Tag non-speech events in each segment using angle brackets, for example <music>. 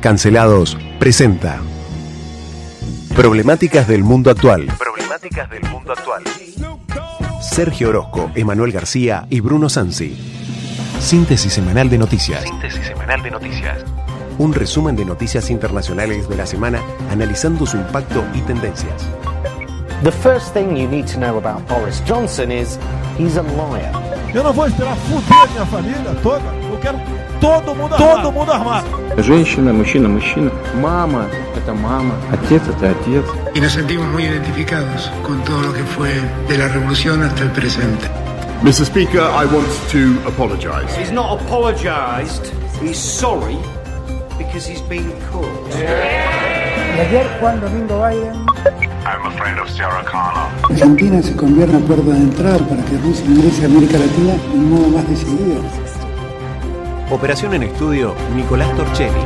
Cancelados presenta Problemáticas del mundo actual. Problemáticas del mundo actual. Sergio Orozco, Emanuel García y Bruno Sansi. Síntesis semanal de noticias. Síntesis semanal de noticias. Un resumen de noticias internacionales de la semana analizando su impacto y tendencias. The first thing you need to know about Boris Johnson is he's a liar. Eu não vou esperar fuder minha família toda. Eu quero todo mundo armado. Todo mundo armado. Женщина, мужчина, мужчина. Мама – это мама. Отец – это отец. Y nos sentimos muy identificados con todo lo que fue de la revolución hasta el presente. Mr. Speaker, I want to apologise. He's not apologised. He's sorry because he's been caught. Y ayer Juan Domingo Biden I'm a friend of Sarah Connor. Argentina se convierte en puerta de entrada para que Rusia ingrese a América Latina de un modo más decidido. Operación en estudio, Nicolás Torchelli.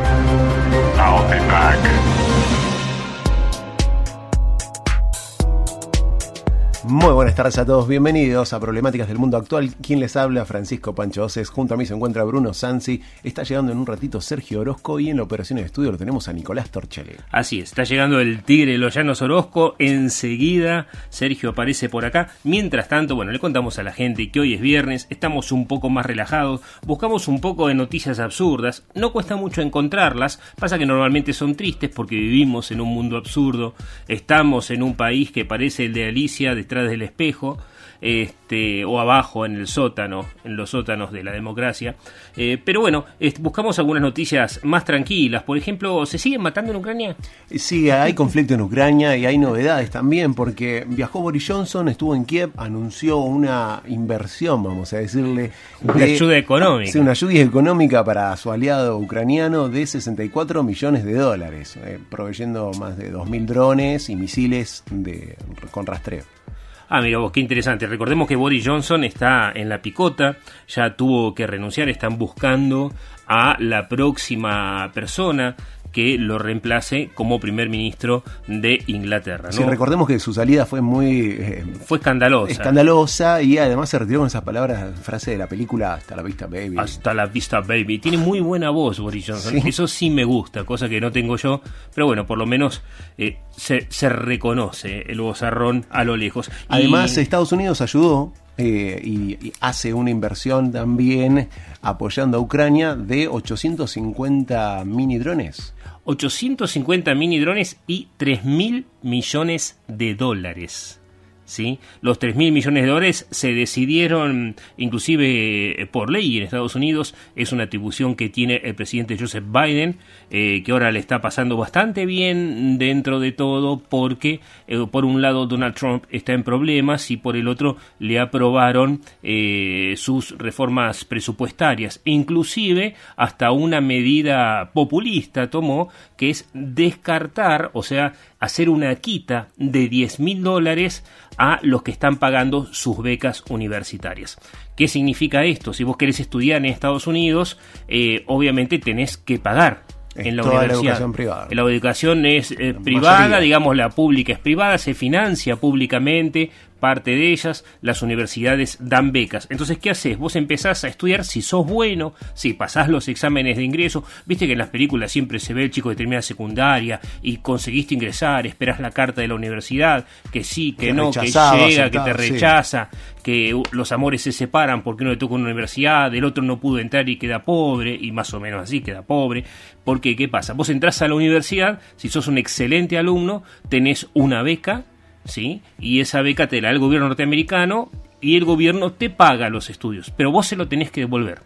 Muy buenas tardes a todos, bienvenidos a Problemáticas del Mundo Actual. Quien les habla, Francisco Pancho Oces. Junto a mí se encuentra Bruno Sansi. Está llegando en un ratito Sergio Orozco y en la operación de estudio lo tenemos a Nicolás Torchelli. Así es, está llegando el Tigre de los Llanos Orozco. Enseguida Sergio aparece por acá. Mientras tanto, bueno, le contamos a la gente que hoy es viernes, estamos un poco más relajados, buscamos un poco de noticias absurdas. No cuesta mucho encontrarlas, pasa que normalmente son tristes porque vivimos en un mundo absurdo. Estamos en un país que parece el de Alicia detrás del espejo, este, o abajo en el sótano, en los sótanos de la democracia. Eh, pero bueno, buscamos algunas noticias más tranquilas. Por ejemplo, ¿se siguen matando en Ucrania? Sí, hay conflicto en Ucrania y hay novedades también porque viajó Boris Johnson, estuvo en Kiev, anunció una inversión, vamos a decirle. Una ayuda económica. Sí, una ayuda económica para su aliado ucraniano de 64 millones de dólares, eh, proveyendo más de 2.000 drones y misiles de, con rastreo. Ah, mira vos, qué interesante. Recordemos que Boris Johnson está en la picota, ya tuvo que renunciar, están buscando a la próxima persona que lo reemplace como primer ministro de Inglaterra. ¿no? Sí, recordemos que su salida fue muy eh, Fue escandalosa. escandalosa y además se retiró con esas palabras, frase de la película Hasta la vista, baby. Hasta la vista, baby. Tiene muy buena voz Boris Johnson. Sí. Eso sí me gusta, cosa que no tengo yo. Pero bueno, por lo menos eh, se, se reconoce el vozarrón a lo lejos. Y- Además, Estados Unidos ayudó eh, y, y hace una inversión también apoyando a Ucrania de 850 mini drones. 850 mini drones y 3 mil millones de dólares. ¿Sí? Los 3 mil millones de dólares se decidieron inclusive eh, por ley en Estados Unidos. Es una atribución que tiene el presidente Joseph Biden, eh, que ahora le está pasando bastante bien dentro de todo porque eh, por un lado Donald Trump está en problemas y por el otro le aprobaron eh, sus reformas presupuestarias. Inclusive hasta una medida populista tomó que es descartar, o sea, hacer una quita de 10 mil dólares a los que están pagando sus becas universitarias. ¿Qué significa esto? Si vos querés estudiar en Estados Unidos, eh, obviamente tenés que pagar Es en la toda la universidad. educación privada. La educación es eh, privada, mayoría. digamos la pública es privada, se financia públicamente, parte de ellas, las universidades dan becas. Entonces, ¿qué haces? Vos empezás a estudiar si sos bueno, si pasás los exámenes de ingreso. Viste que en las películas siempre se ve el chico que termina secundaria y conseguiste ingresar, esperás la carta de la universidad, que sí, que Que no, que llega, que te sí. rechaza, que los amores se separan porque uno le toca una universidad, el otro no pudo entrar y queda pobre, y más o menos así queda pobre. Porque, ¿qué pasa? Vos entras a la universidad, si sos un excelente alumno, tenés una beca, ¿sí? Y esa beca te la da el gobierno norteamericano y el gobierno te paga los estudios, pero vos se lo tenés que devolver.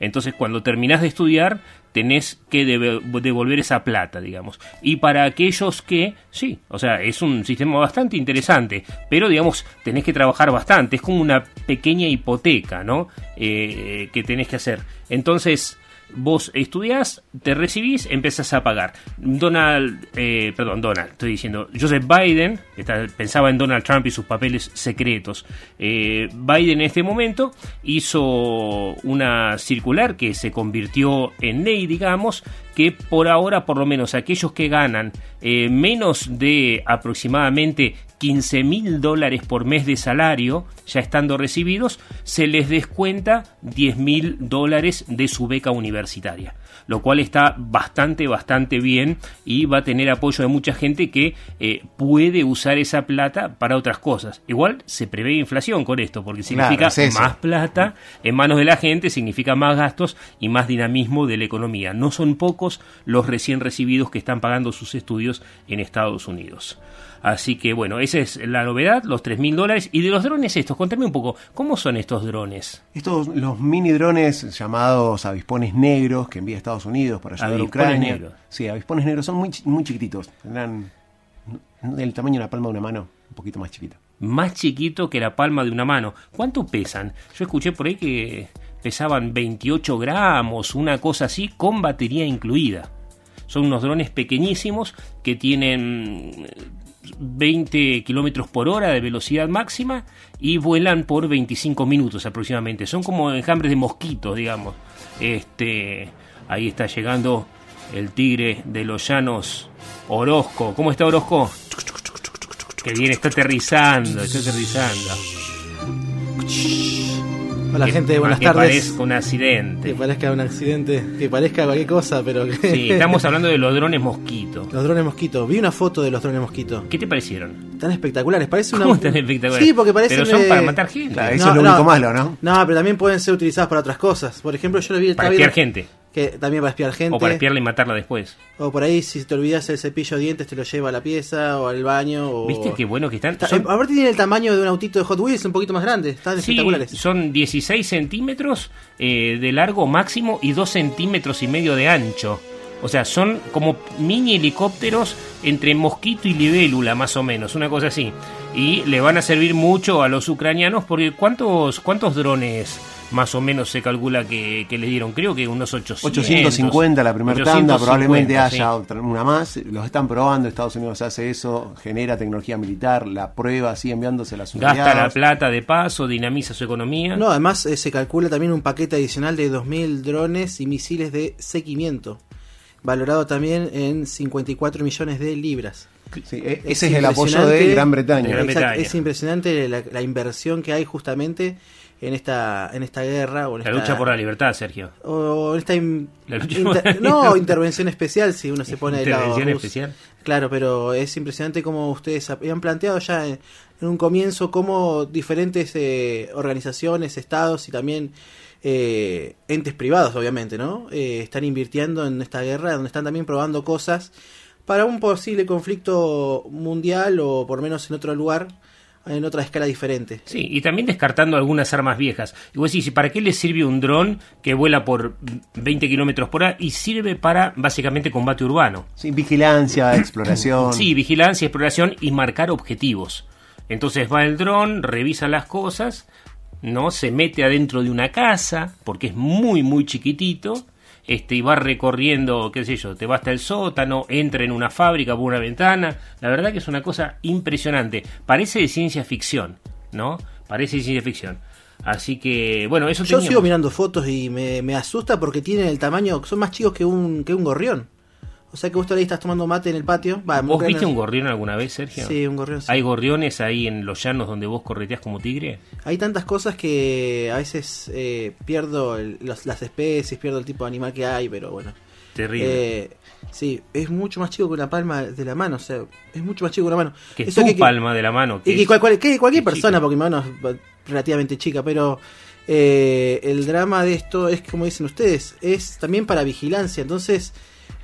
Entonces, cuando terminás de estudiar, tenés que devolver esa plata, digamos. Y para aquellos que, sí, o sea, es un sistema bastante interesante, pero digamos, tenés que trabajar bastante, es como una pequeña hipoteca, ¿no? Eh, que tenés que hacer. Entonces, vos estudiás, te recibís, empezás a pagar. Donald, eh, perdón, Donald, estoy diciendo, Joseph Biden, pensaba en Donald Trump y sus papeles secretos. Eh, Biden en este momento hizo una circular que se convirtió en ley, digamos, que por ahora, por lo menos aquellos que ganan eh, menos de aproximadamente 15 mil dólares por mes de salario, ya estando recibidos, se les descuenta 10 mil dólares de su beca universitaria. lo cual está bastante, bastante bien y va a tener apoyo de mucha gente que eh, puede usar esa plata para otras cosas. Igual se prevé inflación con esto, porque significa más plata en manos de la gente, significa más gastos y más dinamismo de la economía. No son pocos los recién recibidos que están pagando sus estudios en Estados Unidos. Así que bueno, esa es la novedad, los tres mil dólares. Y de los drones estos, contame un poco, ¿cómo son estos drones? Estos, los mini drones llamados avispones negros que envía Estados Unidos para ayudar a Ucrania. Negros. Sí, avispones negros son muy, muy chiquititos, tendrán el tamaño de la palma de una mano, un poquito más chiquito. Más chiquito que la palma de una mano. ¿Cuánto pesan? Yo escuché por ahí que pesaban 28 gramos, una cosa así, con batería incluida. Son unos drones pequeñísimos que tienen 20 kilómetros por hora de velocidad máxima y vuelan por 25 minutos aproximadamente. Son como enjambres de mosquitos, digamos. Este, ahí está llegando el tigre de los llanos, Orozco. ¿Cómo está Orozco? Que bien, está aterrizando, está aterrizando. Hola gente, buenas tardes. Que parezca un accidente. Que parezca un accidente, que parezca cualquier cosa, pero... Sí, <laughs> estamos hablando de los drones mosquito. Los drones mosquito. Vi una foto de los drones mosquito. ¿Qué te parecieron? Tan espectaculares, parece una... ¿Cómo tan espectaculares? Sí, porque parecen... Pero son para matar gente. eso es lo único malo, ¿no? No, pero también pueden ser utilizados para otras cosas. Por ejemplo, yo lo vi... Para espiar gente que también para espiar gente. O para espiarla y matarla después. O por ahí, si te olvidas el cepillo de dientes, te lo lleva a la pieza o al baño. O... ¿Viste qué bueno que están? Son... A ver, tiene el tamaño de un autito de Hot Wheels, un poquito más grande. Están sí, espectaculares. Son 16 centímetros eh, de largo máximo y 2 centímetros y medio de ancho. O sea, son como mini helicópteros entre mosquito y libélula, más o menos, una cosa así. Y le van a servir mucho a los ucranianos porque ¿cuántos, cuántos drones más o menos se calcula que, le dieron, creo que unos 800. 850 la primera tanda, probablemente haya una más. Los están probando, Estados Unidos hace eso, genera tecnología militar, la prueba, sigue enviándose las unidades. Gasta la plata de paso, dinamiza su economía. No, además eh, se calcula también un paquete adicional de 2.000 drones y misiles de seguimiento, valorado también en 54 millones de libras. E-, ese es, el apoyo de Gran Bretaña. Es impresionante la inversión que hay justamente en esta en esta guerra o en la lucha por la libertad Sergio. O en esta no intervención especial si uno se pone de lado especial. Claro pero es impresionante como ustedes habían planteado ya en, un comienzo cómo diferentes eh, organizaciones estados y también eh, entes privados obviamente no eh, están invirtiendo en esta guerra donde están también probando cosas para un posible conflicto mundial o por menos en otro lugar en otra escala diferente. Sí, y también descartando algunas armas viejas. Y vos decís, ¿para qué le sirve un dron que vuela por 20 kilómetros por hora y sirve para básicamente combate urbano? Sí, vigilancia, <clears throat> exploración. Sí, vigilancia, exploración y marcar objetivos. Entonces va el dron, revisa las cosas, ¿no? Se mete adentro de una casa, porque es muy, muy chiquitito, este, y va recorriendo, qué sé yo, te va hasta el sótano, entra en una fábrica por una ventana. La verdad que es una cosa impresionante. Parece de ciencia ficción, ¿no? Parece de ciencia ficción. Así que, bueno, eso Yo sigo mirando fotos y me, me, asusta porque tienen el tamaño, son más chicos que un, que un gorrión. O sea que vos ahí estás tomando mate en el patio. ¿Vos viste un gorrión alguna vez, Sergio? Sí, un gorrión. ¿Hay gorriones ahí en los llanos donde vos correteas como tigre? Hay tantas cosas que a veces eh, pierdo las especies, pierdo el tipo de animal que hay, pero bueno. Terrible. Eh, sí, es mucho más chico que una palma de la mano, o sea, es mucho más chico que una mano. Que Eso tu palma de la mano. Que y que, cualquier persona, porque mi mano es relativamente chica, pero eh, el drama de esto es, como dicen ustedes, es también para vigilancia, entonces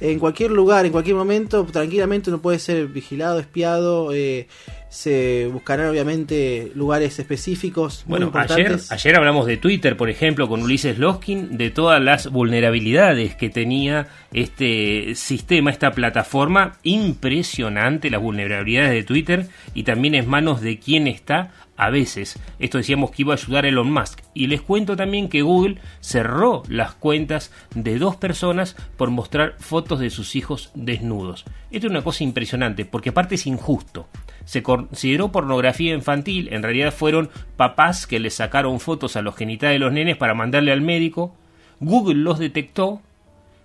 en cualquier lugar, en cualquier momento, tranquilamente uno puede ser vigilado, espiado. Eh, se buscarán obviamente lugares específicos. bueno, ayer, ayer hablamos de Twitter, por ejemplo, con Ulises Loskin, de todas las vulnerabilidades que tenía este sistema, esta plataforma. Impresionante las vulnerabilidades de Twitter y también en manos de quién está a veces. Esto decíamos que iba a ayudar a Elon Musk. Y les cuento también que Google cerró las cuentas de dos personas por mostrar fotos de sus hijos desnudos. Esto es una cosa impresionante, porque aparte es injusto. Se consideró pornografía infantil, en realidad fueron papás que le sacaron fotos a los genitales de los nenes para mandarle al médico. Google los detectó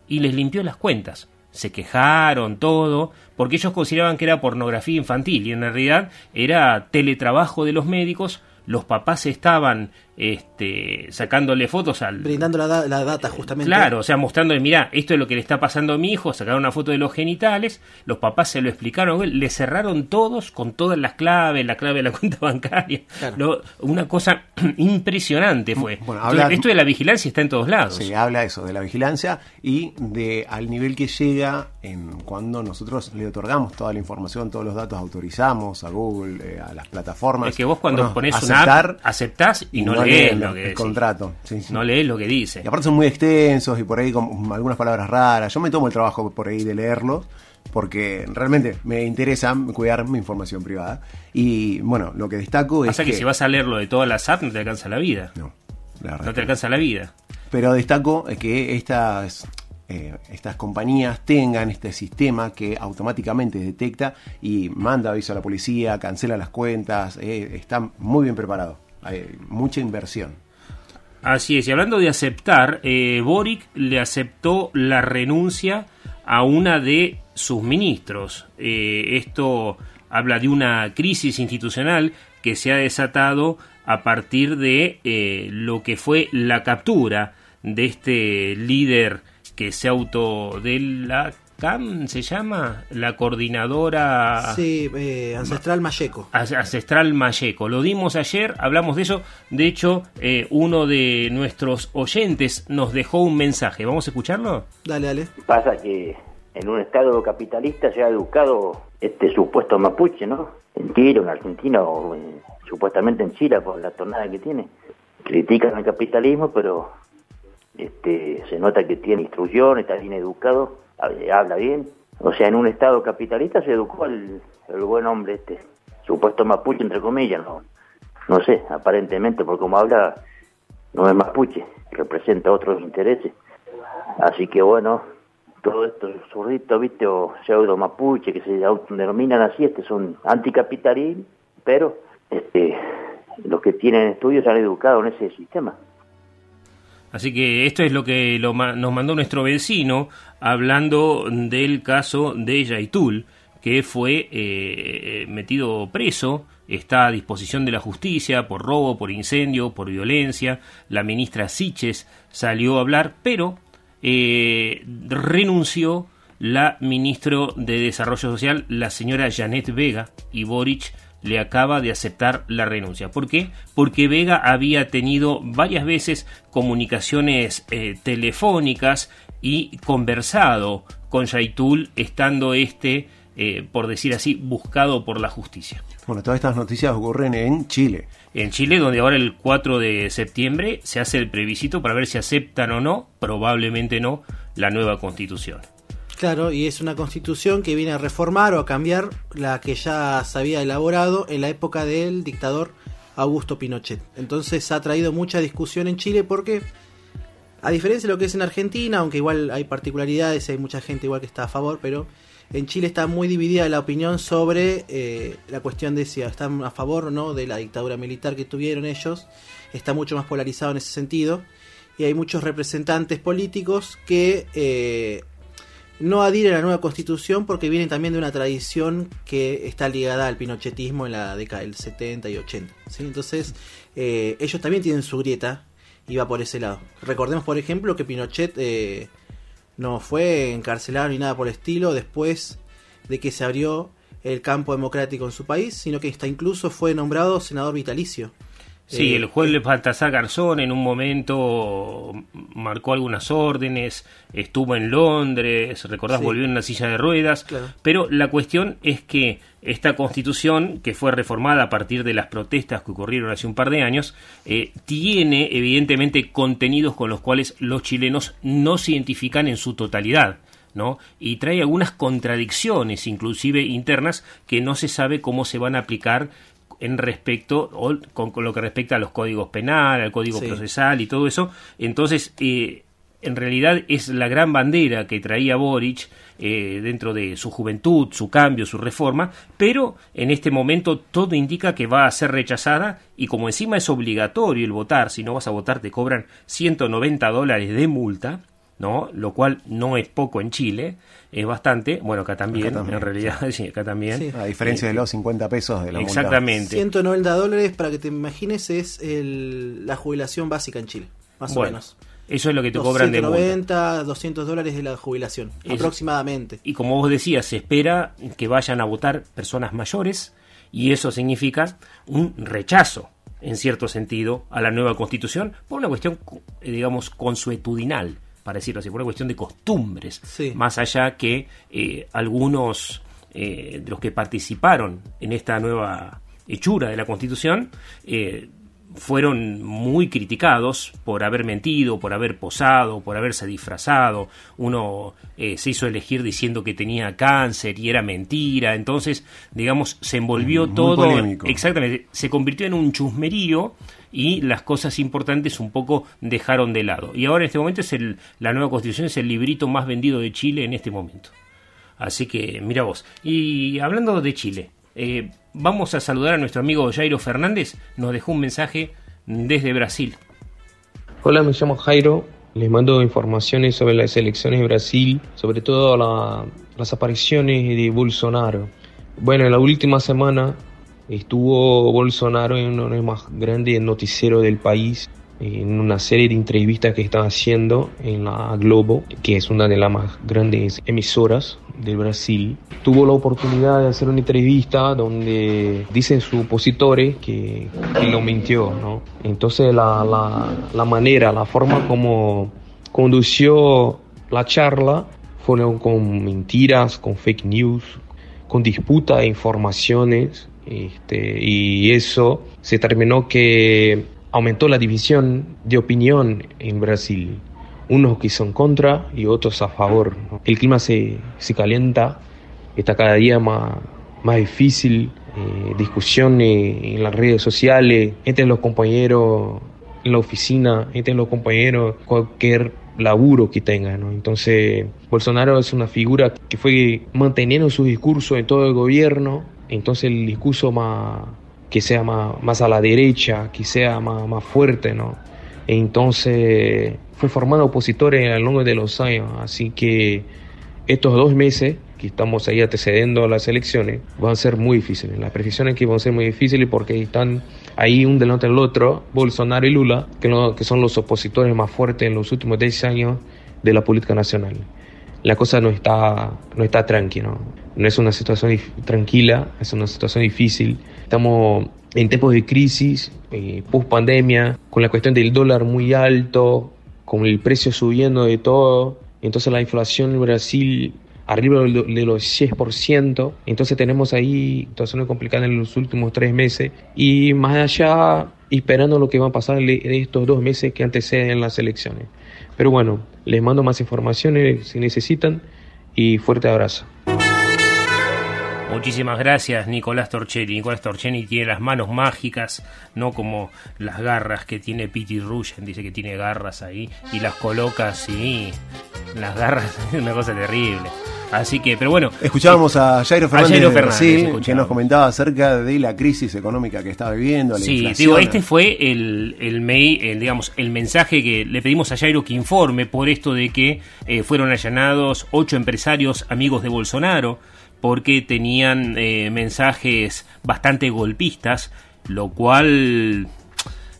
y les limpió las cuentas. Se quejaron, todo, porque ellos consideraban que era pornografía infantil y en realidad era teletrabajo de los médicos. Los papás estaban este, sacándole fotos al... Brindando la, la, data justamente. Claro, o sea, mostrándole, mira, esto es lo que le está pasando a mi hijo, sacaron una foto de los genitales, los papás se lo explicaron, le cerraron todos con todas las claves, la clave de la <laughs> cuenta bancaria. una cosa <clears throat> impresionante fue. Bueno, esto de la vigilancia está en todos lados. Sí, habla eso, de la vigilancia y de al nivel que llega en cuando nosotros le otorgamos toda la información, todos los datos, autorizamos a Google, eh, a las plataformas. Es que vos cuando pones aceptar, una aceptás y no, lees lo que el contrato. No lees lo que dice. Y aparte son muy extensos y por ahí con algunas palabras raras. Yo me tomo el trabajo por ahí de leerlos porque realmente me interesa cuidar mi información privada. Y bueno, lo que destaco es. que, que si vas a leerlo de todas las apps no te alcanza la vida. No, no te alcanza la vida. Pero destaco que estas eh, estas compañías tengan este sistema que automáticamente detecta y manda aviso a la policía, cancela las cuentas, eh, están muy bien preparados, mucha inversión. Así es, y hablando de aceptar, eh, Boric le aceptó la renuncia a una de sus ministros. esto habla de una crisis institucional que se ha desatado a partir de lo que fue la captura de este líder que se auto la CAM se llama la coordinadora sí eh, ancestral Mayeco. Ancestral Mayeco. Lo dimos ayer hablamos de eso. De hecho eh, uno de nuestros oyentes nos dejó un mensaje. Vamos a escucharlo dale dale. Pasa que en un estado capitalista se ha educado este supuesto mapuche no en Chile en Argentina o supuestamente en Chile por la tornada que tiene. Critican el capitalismo pero este, se nota que tiene instrucción, está bien educado, habla bien. O sea, en un estado capitalista se educó el, buen hombre este, supuesto mapuche, entre comillas, no, no sé, aparentemente, porque como habla, no es mapuche, representa otros intereses. Así que bueno, todo esto zurrito, viste, o pseudo mapuche, que se denominan así, este son anticapitalismo, pero este, los que tienen estudios se han educado en ese sistema. Así que esto es lo que nos mandó nuestro vecino hablando del caso de Yaitul, que fue eh, metido preso, está a disposición de la justicia por robo, por incendio, por violencia. La ministra Siches salió a hablar, pero eh, renunció la ministra de Desarrollo Social, la señora Janet Vega, y Boric le acaba de aceptar la renuncia. ¿Por qué? Porque Vega había tenido varias veces comunicaciones eh, telefónicas y conversado con Yaitul, estando este, eh, por decir así, buscado por la justicia. Bueno, todas estas noticias ocurren en Chile. En Chile, donde ahora el 4 de septiembre se hace el plebiscito para ver si aceptan o no, probablemente no, la nueva constitución. Claro, y es una constitución que viene a reformar o a cambiar la que ya se había elaborado en la época del dictador Augusto Pinochet. Entonces ha traído mucha discusión en Chile porque, a diferencia de lo que es en Argentina, aunque igual hay particularidades, hay mucha gente igual que está a favor, pero en Chile está muy dividida la opinión sobre eh, la cuestión de si están a favor o no de la dictadura militar que tuvieron ellos. Está mucho más polarizado en ese sentido. Y hay muchos representantes políticos que eh, no adhiere a la nueva constitución porque viene también de una tradición que está ligada al pinochetismo en la década del 70 y 80. Entonces, eh, ellos también tienen su grieta y va por ese lado. Recordemos, por ejemplo, que Pinochet eh, no fue encarcelado ni nada por el estilo después de que se abrió el campo democrático en su país, sino que hasta incluso fue nombrado senador vitalicio. Sí, eh, el juez Baltasar Garzón en un momento marcó algunas órdenes, estuvo en Londres, recordás, volvió en una silla de ruedas, pero la cuestión es que esta constitución, que fue reformada a partir de las protestas que ocurrieron hace un par de años, eh, tiene evidentemente contenidos con los cuales los chilenos no se identifican en su totalidad. ¿no? y trae algunas contradicciones, inclusive internas, que no se sabe cómo se van a aplicar en respecto, o con, lo que respecta a los códigos penal, al código procesal y todo eso. Entonces, eh, en realidad es la gran bandera que traía Boric eh, dentro de su juventud, su cambio, su reforma, pero en este momento todo indica que va a ser rechazada y como encima es obligatorio el votar, si no vas a votar te cobran 190 dólares de multa, ¿no? Lo cual no es poco en Chile, es bastante, bueno, acá también, en realidad, <laughs> sí. acá también. A diferencia de los 50 pesos de la Exactamente. 190 dólares, para que te imagines, es el, la jubilación básica en Chile, más bueno, o menos. Eso es lo que te cobran de multa. 190, 200 dólares de la jubilación, Eso. aproximadamente. Y como vos decías, se espera que vayan a votar personas mayores y eso significa un rechazo, en cierto sentido, a la nueva constitución por una cuestión, eh, digamos, consuetudinal, para decirlo así, por una cuestión de costumbres, Sí. más allá que eh, algunos eh, de los que participaron en esta nueva hechura de la constitución eh, fueron muy criticados por haber mentido, por haber posado, por haberse disfrazado. Uno eh, se hizo elegir diciendo que tenía cáncer y era mentira. Entonces, digamos, se envolvió Muy todo. polémico. Exactamente. Se convirtió en un chusmerío y las cosas importantes un poco dejaron de lado. Y ahora en este momento es la nueva constitución es el librito más vendido de Chile en este momento. Así que, mira vos. Y hablando de Chile, eh, vamos a saludar a nuestro amigo Jairo Fernández. Nos dejó un mensaje desde Brasil. Hola, me llamo Jairo. Les mando informaciones sobre las elecciones de Brasil, sobre todo la- las apariciones de Bolsonaro. Bueno, en la última semana estuvo Bolsonaro en uno de los más grandes noticieros del país, en una serie de entrevistas que estaba haciendo en la Globo, que es una de las más grandes emisoras de Brasil. Tuvo la oportunidad de hacer una entrevista donde dicen sus opositores que, que lo mintió, ¿no? Entonces la, la, la manera, la forma como condució la charla fueron con mentiras, con fake news, con disputa de informaciones, este, y eso se terminó que aumentó la división de opinión en Brasil. Unos que son contra y otros a favor. El clima se, se calienta, está cada día más, más difícil, eh, discusiones en las redes sociales, entre los compañeros en la oficina, entre los compañeros, cualquier laburo que tenga, ¿no? Entonces, Bolsonaro es una figura que fue manteniendo su discurso en todo el gobierno, entonces el discurso más que sea más, más a la derecha, que sea más, más fuerte, ¿no? Entonces fue formando opositores a lo largo de los años, así que estos dos meses que estamos ahí antecediendo a las elecciones van a ser muy difíciles. Las previsiones que van a ser muy difíciles porque están ahí un delante del otro, Bolsonaro y Lula, que, no- que son los opositores más fuertes en los últimos 10 años de la política nacional. La cosa no está, no está tranquila, ¿no? no es una situación tranquila, es una situación difícil. Estamos en tiempos de crisis, eh, post pandemia, con la cuestión del dólar muy alto, con el precio subiendo de todo. Entonces la inflación en Brasil arriba de los 6%. Entonces tenemos ahí situaciones complicadas en los últimos tres meses. Y más allá, esperando lo que va a pasar en estos dos meses que anteceden las elecciones. Pero bueno, les mando más informaciones si necesitan y fuerte abrazo. Muchísimas gracias, Nicolás Torchelli. Nicolás Torchelli tiene las manos mágicas, no como las garras que tiene Pity Rugen. Dice que tiene garras ahí y las coloca así. Las garras es <laughs> una cosa terrible. Así que, pero bueno. Escuchábamos a Jairo Fernández, Jairo de Fernández, Brasil, que nos comentaba acerca de la crisis económica que está viviendo, la Sí, inflación. digo, este fue el, el, mail, el, digamos, el mensaje que le pedimos a Jairo que informe por esto de que eh, fueron allanados ocho empresarios amigos de Bolsonaro porque tenían eh, mensajes bastante golpistas, lo cual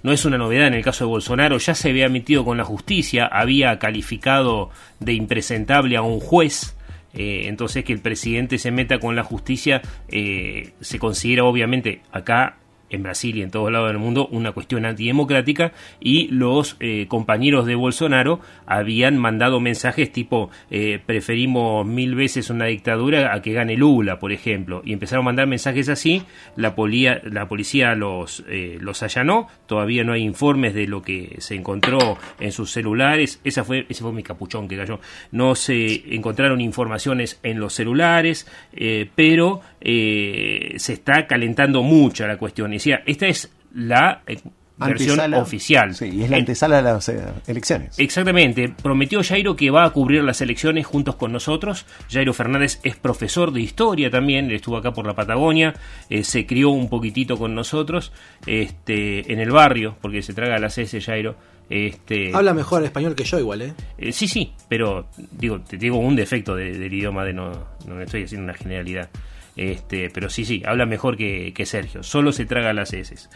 no es una novedad en el caso de Bolsonaro, ya se había metido con la justicia, había calificado de impresentable a un juez. Eh, entonces que el presidente se meta con la justicia eh, se considera obviamente acá en Brasil y en todos lados del mundo una cuestión antidemocrática y los eh, compañeros de Bolsonaro habían mandado mensajes tipo eh, preferimos mil veces una dictadura a que gane Lula, por ejemplo, y empezaron a mandar mensajes así, la, polía, la policía los, eh, los allanó, todavía no hay informes de lo que se encontró en sus celulares, Esa fue, ese fue mi capuchón que cayó, no se encontraron informaciones en los celulares, pero se está calentando mucho la cuestión. Decía, esta es la eh, versión Antesala. oficial. Sí, y es la antesala de las eh, elecciones. Exactamente, prometió Jairo que va a cubrir las elecciones juntos con nosotros. Jairo Fernández es profesor de historia también, él estuvo acá por la Patagonia, eh, se crió un poquitito con nosotros este, en el barrio, porque se traga las S Jairo. Este, Habla mejor español que yo igual, ¿eh? eh, sí, sí, pero digo, te digo un defecto de- del idioma de no, no estoy haciendo una generalidad. Este, pero sí, sí, habla mejor que, que Sergio. Solo se traga las heces.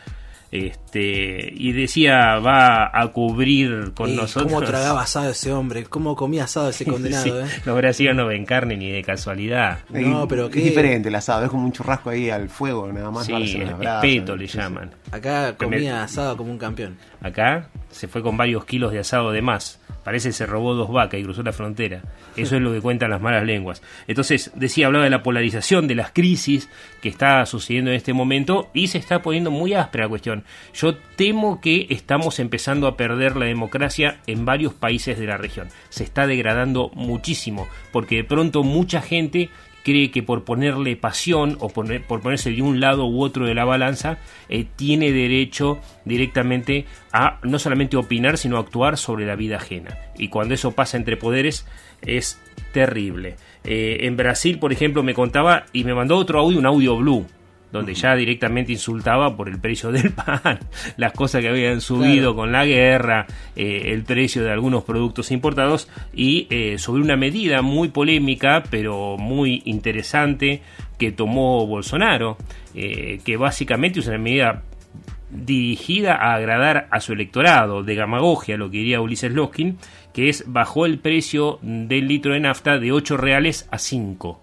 Este, y decía, va a cubrir con Y nosotros. ¿Cómo tragaba asado ese hombre? ¿Cómo comía asado ese <laughs> condenado, Sí, eh? Los brasileños no ven carne ni de casualidad. No, pero es qué- diferente el asado, es como un churrasco ahí al fuego, nada más. Sí, le brasas, espeto le sí, sí. llaman. Acá comía asado como un campeón. Acá se fue con varios kilos de asado de más. Parece que se robó dos vacas y cruzó la frontera. Eso es lo que cuentan las malas lenguas. Entonces, decía, hablaba de la polarización, de las crisis que está sucediendo en este momento y se está poniendo muy áspera la cuestión. Yo temo que estamos empezando a perder la democracia en varios países de la región. Se está degradando muchísimo porque de pronto mucha gente cree que por ponerle pasión o por ponerse de un lado u otro de la balanza, eh, tiene derecho directamente a no solamente opinar, sino a actuar sobre la vida ajena. Y cuando eso pasa entre poderes es terrible. Eh, en Brasil, por ejemplo, me contaba y me mandó otro audio, un audio blue, donde ya directamente insultaba por el precio del pan, <laughs> las cosas que habían subido Claro. con la guerra, eh, el precio de algunos productos importados y eh, sobre una medida muy polémica pero muy interesante que tomó Bolsonaro, eh, que básicamente es una medida dirigida a agradar a su electorado, de gamagogia, lo que diría Ulises Loskin, que es bajó el precio del litro de nafta de 8 reales a 5.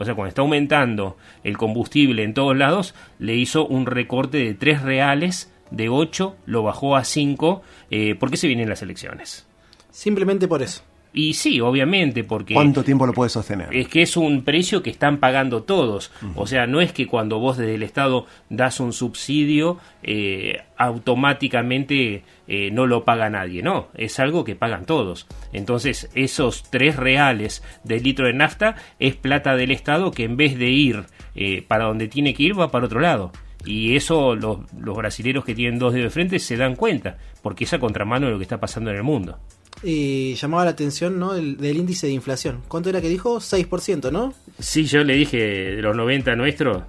O sea, cuando está aumentando el combustible en todos lados, le hizo un recorte de 3 reales, de 8 lo bajó a 5, eh, porque se vienen las elecciones. Simplemente por eso. Y sí, obviamente, porque... ¿Cuánto tiempo lo puede sostener? Es que es un precio que están pagando todos. O sea, no es que cuando vos desde el Estado das un subsidio, eh, automáticamente eh, no lo paga nadie. No, es algo que pagan todos. Entonces, esos tres reales del litro de nafta es plata del Estado que en vez de ir eh, para donde tiene que ir, va para otro lado. Y eso los, los brasileros que tienen dos dedos de frente se dan cuenta, porque es a contramano de lo que está pasando en el mundo. Y llamaba la atención, ¿no? Del, del índice de inflación. ¿Cuánto era que dijo? 6%, ¿no? Sí, yo le dije de los 90 nuestros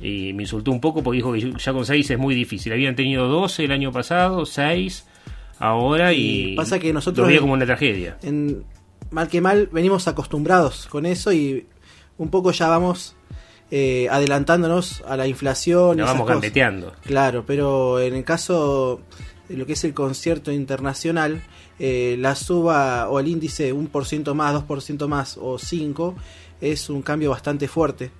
y me insultó un poco porque dijo que ya con 6 es muy difícil. Habían tenido 12 el año pasado, 6 ahora y, Y pasa que nosotros lo veía como una tragedia. En, mal que mal, venimos acostumbrados con eso y un poco ya vamos eh, adelantándonos a la inflación. La vamos gambeteando. Claro, pero en el caso lo que es el concierto internacional, eh, la suba o el índice un por ciento más, 2% más o 5 es un cambio bastante fuerte.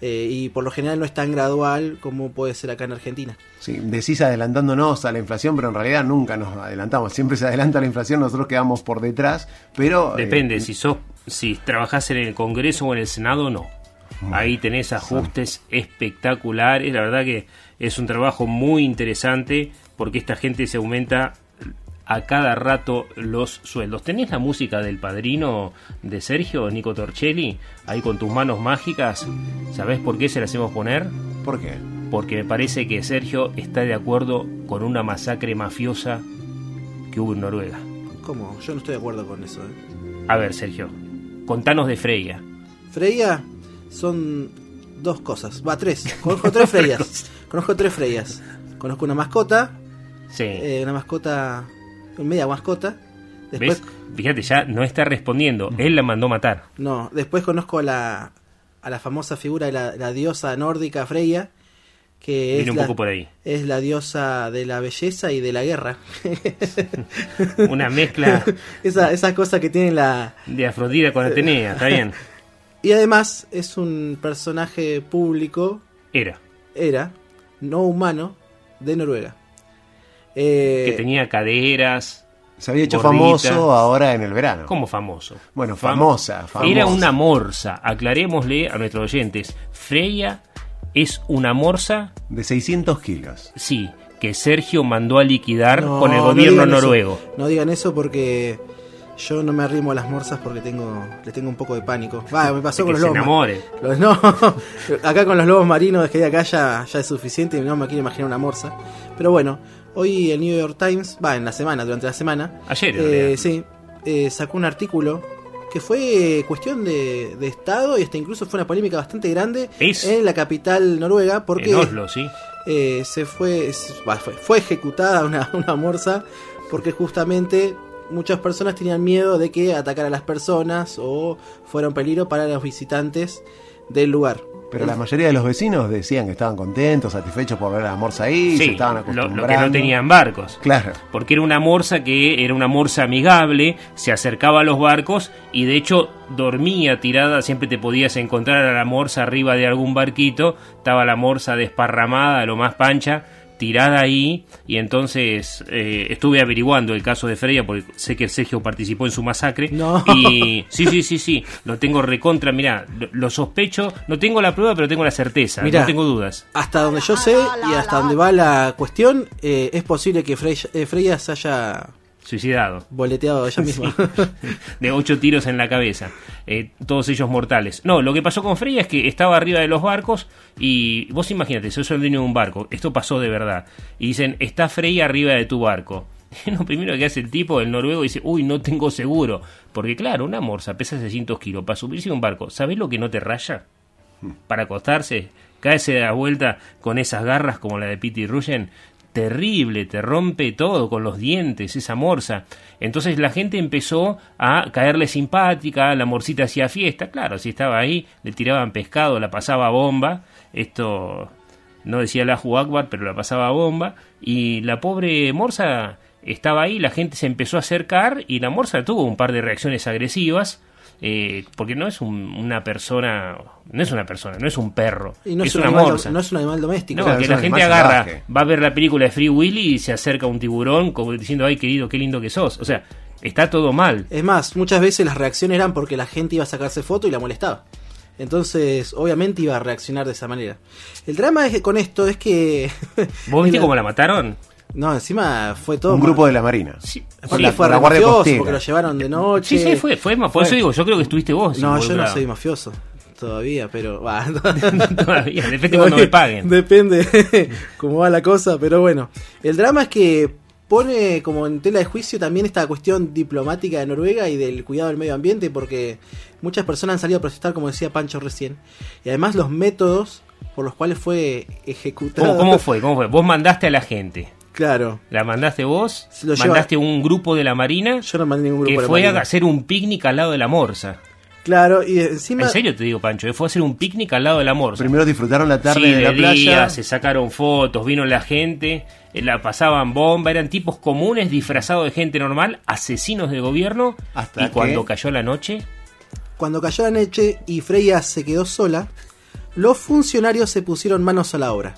eh, y por lo general no es tan gradual como puede ser acá en Argentina. Sí, decís adelantándonos a la inflación, pero en realidad nunca nos adelantamos. Siempre se adelanta la inflación, nosotros quedamos por detrás, pero... eh, Depende, si sos, si trabajás en el Congreso o en el Senado, no. Ahí tenés ajustes espectaculares, la verdad que es un trabajo muy interesante porque esta gente se aumenta a cada rato los sueldos. ¿Tenés la música del padrino de Sergio, Nico Torcelli, ahí con tus manos mágicas? ¿Sabés por qué se la hacemos poner? ¿Por qué? Porque me parece que Sergio está de acuerdo con una masacre mafiosa que hubo en Noruega. ¿Cómo? Yo no estoy de acuerdo con eso. ¿eh? A ver, Sergio, contanos de Freya. Freya son dos cosas. Va, tres. <laughs> Conozco tres Freyas. Conozco tres Freyas. Conozco una mascota. Sí. eh, una mascota. Media mascota. Después, ¿Ves? Fíjate, ya no está respondiendo. Él la mandó matar. No, después conozco a la, a la famosa figura de la, la diosa nórdica Freya. Que Viene es un la, poco por ahí. es la diosa de la belleza y de la guerra. <laughs> Una mezcla <laughs> esa, esa cosa que tiene la. de Afrodita con Atenea, está bien. <laughs> Y además es un personaje público. Era. Era, no humano, de Noruega. Eh, Que tenía caderas. Se había hecho famoso ahora en el verano. ¿Cómo famoso? Bueno, Fam- famosa, famosa. Era una morsa. Aclarémosle a nuestros oyentes. Freya es una morsa. De 600 kilos. Sí, que Sergio mandó a liquidar no, con el no gobierno eso. noruego. No digan eso porque yo no me arrimo a las morsas porque tengo le tengo un poco de pánico. Va, me pasó con que los se lobos. Los- no, <laughs> acá con los lobos marinos es que de acá ya, ya es suficiente y no me quiero imaginar una morsa. Pero bueno, hoy el New York Times, va, en la semana, durante la semana. Ayer, eh, sí, eh, sacó un artículo que fue cuestión de, de Estado y hasta incluso fue una polémica bastante grande Es. en la capital noruega porque En Oslo, sí. eh, se fue, fue, fue ejecutada una, <laughs> una morsa porque justamente muchas personas tenían miedo de que atacara a las personas o fuera un peligro para los visitantes del lugar. Pero la mayoría de los vecinos decían que estaban contentos, satisfechos por ver a la morsa ahí, Sí, se estaban lo, acostumbrando. lo que no tenían barcos. Claro. Porque era una morsa que era una morsa amigable, se acercaba a los barcos y de hecho dormía tirada, siempre te podías encontrar a la morsa arriba de algún barquito, estaba la morsa desparramada, lo más pancha, tirada ahí y entonces eh, estuve averiguando el caso de Freya porque sé que Sergio participó en su masacre No. y <laughs> sí, sí, sí, sí, lo tengo recontra, mira, lo, lo sospecho, no tengo la prueba pero tengo la certeza, Mirá. no tengo dudas. Hasta donde yo sé y hasta donde va la cuestión, eh, es posible que Freya, eh, Freya se haya Suicidado. boleteado ella <laughs> misma. <laughs> de ocho tiros en la cabeza, eh, todos ellos mortales. No, lo que pasó con Freya es que estaba arriba de los barcos y vos imagínate, sos el dueño de un barco, esto pasó de verdad, y dicen, está Freya arriba de tu barco. <laughs> Lo primero que hace el tipo, el noruego, dice, uy, no tengo seguro, porque claro, una morsa pesa 600 kilos, para subirse a un barco, ¿sabés lo que no te raya? Para acostarse, caerse de la vuelta con esas garras como la de Pity Ruyen, terrible, te rompe todo con los dientes, esa morsa. Entonces la gente empezó a caerle simpática, la morcita hacía fiesta, claro, si estaba ahí, le tiraban pescado, la pasaba bomba, esto no decía la Akbar, pero la pasaba bomba, y la pobre morsa estaba ahí, la gente se empezó a acercar y la morsa tuvo un par de reacciones agresivas, eh, porque no es un- una persona, no es una persona, no es un perro, Y no es, es, un una animal, morsa. no es un animal doméstico. No, Claro, que la gente agarra, salvaje. va a ver la película de Free Willy y se acerca a un tiburón como diciendo, ay querido, qué lindo que sos. O sea, está todo mal. Es más, muchas veces las reacciones eran porque la gente iba a sacarse foto y la molestaba. Entonces, obviamente iba a reaccionar de esa manera. El drama es que con esto es que... ¿Vos viste <laughs> la- cómo la mataron? No, encima fue todo... Un grupo de la Marina. Sí, Aparte la- fue la Guardia mafioso, Costera. porque lo llevaron de noche. sí, sí, fue, fue, más- por eso digo, yo creo que estuviste vos. No, yo no soy mafioso todavía, pero... va. <laughs> Todavía, depende cuando me paguen. Depende <laughs> cómo va la cosa, pero bueno. El drama es que pone como en tela de juicio también esta cuestión diplomática de Noruega y del cuidado del medio ambiente, porque muchas personas han salido a protestar, como decía Pancho recién. Y además los métodos por los cuales fue ejecutado. ¿Cómo, cómo fue? ¿Cómo fue? Vos mandaste a la gente. Claro. ¿La mandaste vos? Lo lleva- ¿Mandaste un grupo de la Marina? Yo no mandé ningún grupo Que de la fue Marina. a hacer un picnic al lado de la morsa. Claro, y encima... En serio te digo, Pancho, eh, fue a hacer un picnic al lado de la morsa. Primero disfrutaron la tarde Sí, de la de playa. día, se sacaron fotos, vino la gente, eh, la pasaban bomba, eran tipos comunes disfrazados de gente normal, asesinos del gobierno. Hasta y que- cuando cayó la noche, Cuando cayó la noche y Freya se quedó sola, los funcionarios se pusieron manos a la obra.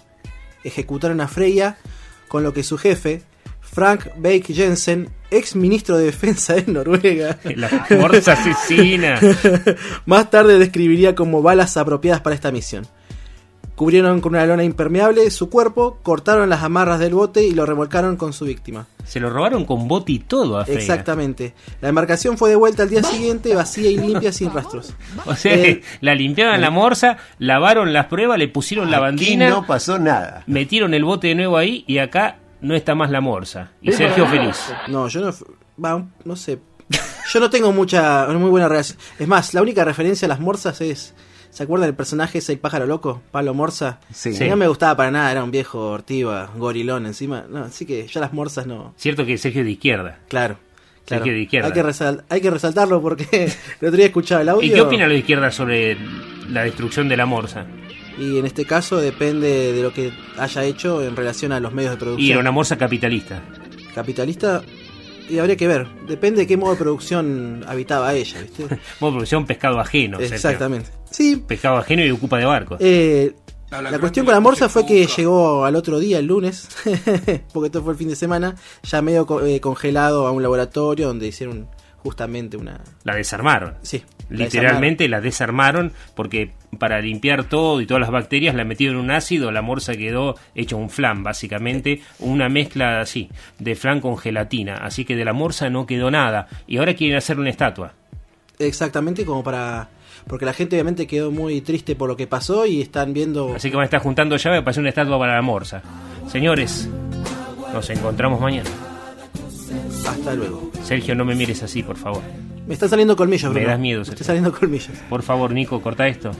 Ejecutaron a Freya, con lo que su jefe, Frank Bake Jensen, ex ministro de Defensa de Noruega, <laughs> la morsa asesina. <laughs> más tarde describiría como balas apropiadas para esta misión. Cubrieron con una lona impermeable su cuerpo, cortaron las amarras del bote y lo remolcaron con su víctima. Se lo robaron con bote y todo a Freya. Exactamente. La embarcación fue devuelta al día siguiente, vacía y limpia sin rastros. <laughs> O sea, Eh, la limpiaron la morsa, lavaron las pruebas, le pusieron la bandina, no pasó nada. metieron el bote de nuevo ahí y acá no está más la morsa. Y Sergio feliz. No, yo no. va, no sé. Yo no tengo mucha. muy buena relación. Es más, la única referencia a las morsas es. ¿Se acuerdan del personaje ese, el pájaro loco? Pablo Morsa. Sí. Sí. No me gustaba para nada, era un viejo ortiva, gorilón encima. No, así que ya las morsas no. Cierto que Sergio es de izquierda. Claro. claro. Sergio de izquierda. Hay que, resal- hay que resaltarlo porque <laughs> el otro día escuchaba el audio. ¿Y qué opina la izquierda sobre la destrucción de la morsa? Y en este caso depende de lo que haya hecho en relación a los medios de producción. Y era una morsa capitalista. Capitalista. Y habría que ver. Depende de qué modo de producción habitaba ella, ¿viste? <laughs> Modo producción pescado ajeno. Sergio. Exactamente. Sí, Pescado ajeno y ocupa de barcos. Eh, la cuestión con la morsa fue que llegó al otro día, el lunes, <laughs> porque esto fue el fin de semana, ya medio co- eh, congelado a un laboratorio donde hicieron justamente una... La desarmaron. Sí. la Literalmente la desarmaron porque para limpiar todo y todas las bacterias la metieron en un ácido, la morsa quedó hecha un flan, básicamente, una mezcla así, de flan con gelatina. Así que de la morsa no quedó nada. Y ahora quieren hacer una estatua. Exactamente, como para... Porque la gente obviamente quedó muy triste por lo que pasó y están viendo... Así que van a estar juntando llaves para hacer una estatua para la morsa. Señores, nos encontramos mañana. Hasta luego. Sergio, no me mires así, por favor. Me están saliendo colmillos, Me Bruno. das miedo, Me Sergio. están saliendo colmillos. Por favor, Nico, corta esto.